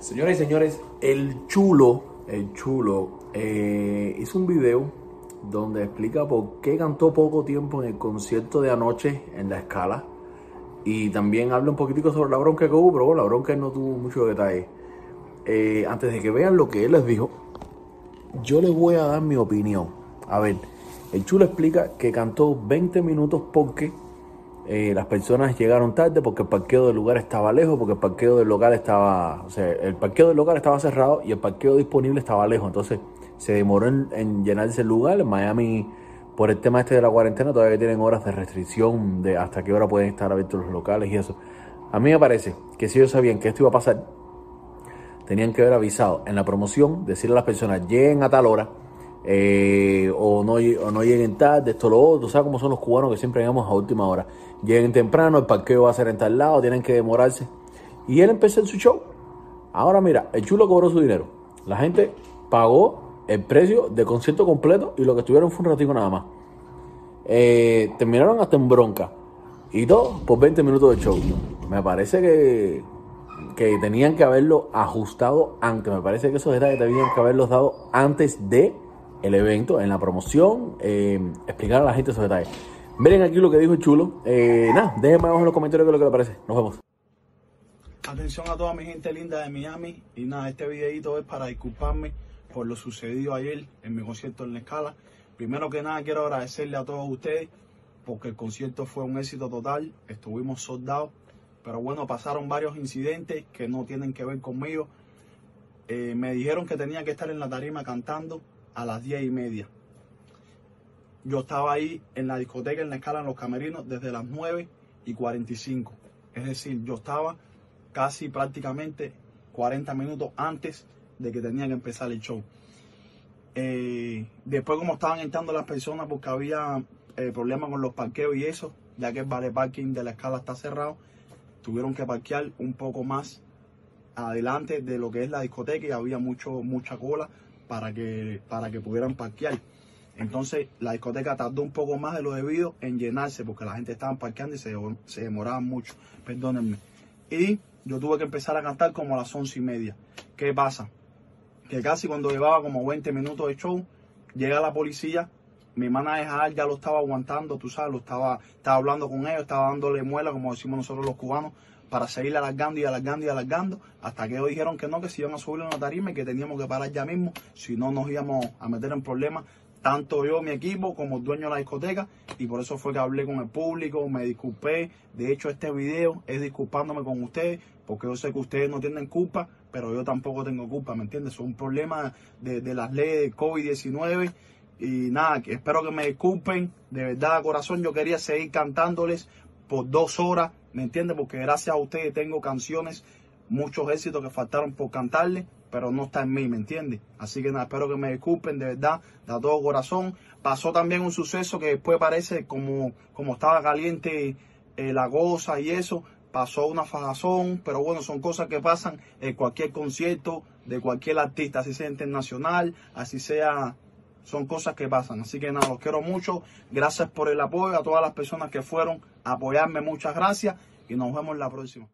Señoras y señores, el chulo, el chulo, eh, hizo un video donde explica por qué cantó poco tiempo en el concierto de anoche en la escala. Y también habla un poquitico sobre la bronca que hubo, pero la bronca no tuvo mucho detalle. Eh, antes de que vean lo que él les dijo, yo les voy a dar mi opinión. A ver, el chulo explica que cantó 20 minutos porque eh, las personas llegaron tarde porque el parqueo del lugar estaba lejos, porque el parqueo del local estaba, o sea, el parqueo del local estaba cerrado y el parqueo disponible estaba lejos. Entonces se demoró en, llenarse el lugar. En Miami, por el tema este de la cuarentena, todavía tienen horas de restricción de hasta qué hora pueden estar abiertos los locales y eso. A mí me parece que si ellos sabían que esto iba a pasar, tenían que haber avisado en la promoción, decirle a las personas, lleguen a tal hora eh, o, no, lleguen tarde, esto lo otro, ¿sabes cómo son los cubanos que siempre llegamos a última hora? Lleguen temprano, el parqueo va a ser en tal lado, tienen que demorarse. Y él empezó en su show. Ahora mira, el chulo cobró su dinero. La gente pagó el precio de concierto completo y lo que estuvieron fue un ratito nada más. Eh, terminaron hasta en bronca. Y todo por 20 minutos de show. Me parece que, que tenían que haberlo ajustado antes. Me parece que esos detalles tenían que haberlos dado antes de el evento, en la promoción, eh, explicar a la gente esos detalles. Miren aquí lo que dijo el chulo. Eh, nada, déjenme abajo en los comentarios qué es lo que les parece. Nos vemos. Atención a toda mi gente linda de Miami. Y nada, este videito es para disculparme por lo sucedido ayer en mi concierto en la escala. Primero que nada quiero agradecerle a todos ustedes porque el concierto fue un éxito total. Estuvimos soldados. Pero bueno, pasaron varios incidentes que no tienen que ver conmigo. Eh, me dijeron que tenía que estar en la tarima cantando a las 10 y media. Yo estaba ahí en la discoteca, en la escala, en los camerinos, desde las 9 y 45. Es decir, yo estaba casi prácticamente 40 minutos antes de que tenía que empezar el show. Eh, después, como estaban entrando las personas, porque había eh, problemas con los parqueos y eso, ya que el vale parking de la escala está cerrado, tuvieron que parquear un poco más adelante de lo que es la discoteca y había mucho, mucha cola para que, para que pudieran parquear. Entonces la discoteca tardó un poco más de lo debido en llenarse porque la gente estaba parqueando y se, se demoraban mucho, perdónenme. Y yo tuve que empezar a cantar como a las once y media. ¿Qué pasa? Que casi cuando llevaba como 20 minutos de show, llega la policía, mi manager ya lo estaba aguantando, tú sabes, lo estaba, estaba hablando con ellos, estaba dándole muela, como decimos nosotros los cubanos, para seguir alargando y alargando y alargando, hasta que ellos dijeron que no, que se iban a subir en la tarima y que teníamos que parar ya mismo, si no nos íbamos a meter en problemas, tanto yo, mi equipo, como el dueño de la discoteca, y por eso fue que hablé con el público, me disculpé, de hecho este video es disculpándome con ustedes, porque yo sé que ustedes no tienen culpa, pero yo tampoco tengo culpa, ¿me entiendes? Es un problema de, las leyes de COVID-19 y nada, espero que me disculpen, de verdad, corazón, yo quería seguir cantándoles por dos horas, ¿me entiendes? Porque gracias a ustedes tengo canciones, muchos éxitos que faltaron por cantarle, pero no está en mí, ¿me entiendes? Así que nada, espero que me disculpen, de verdad, de todo corazón. Pasó también un suceso que después parece como, como estaba caliente eh, la goza y eso, pasó una fajazón, pero bueno, son cosas que pasan en cualquier concierto de cualquier artista, así sea internacional, así sea son cosas que pasan. Así que nada, los quiero mucho. Gracias por el apoyo a todas las personas que fueron a apoyarme. Muchas gracias y nos vemos la próxima.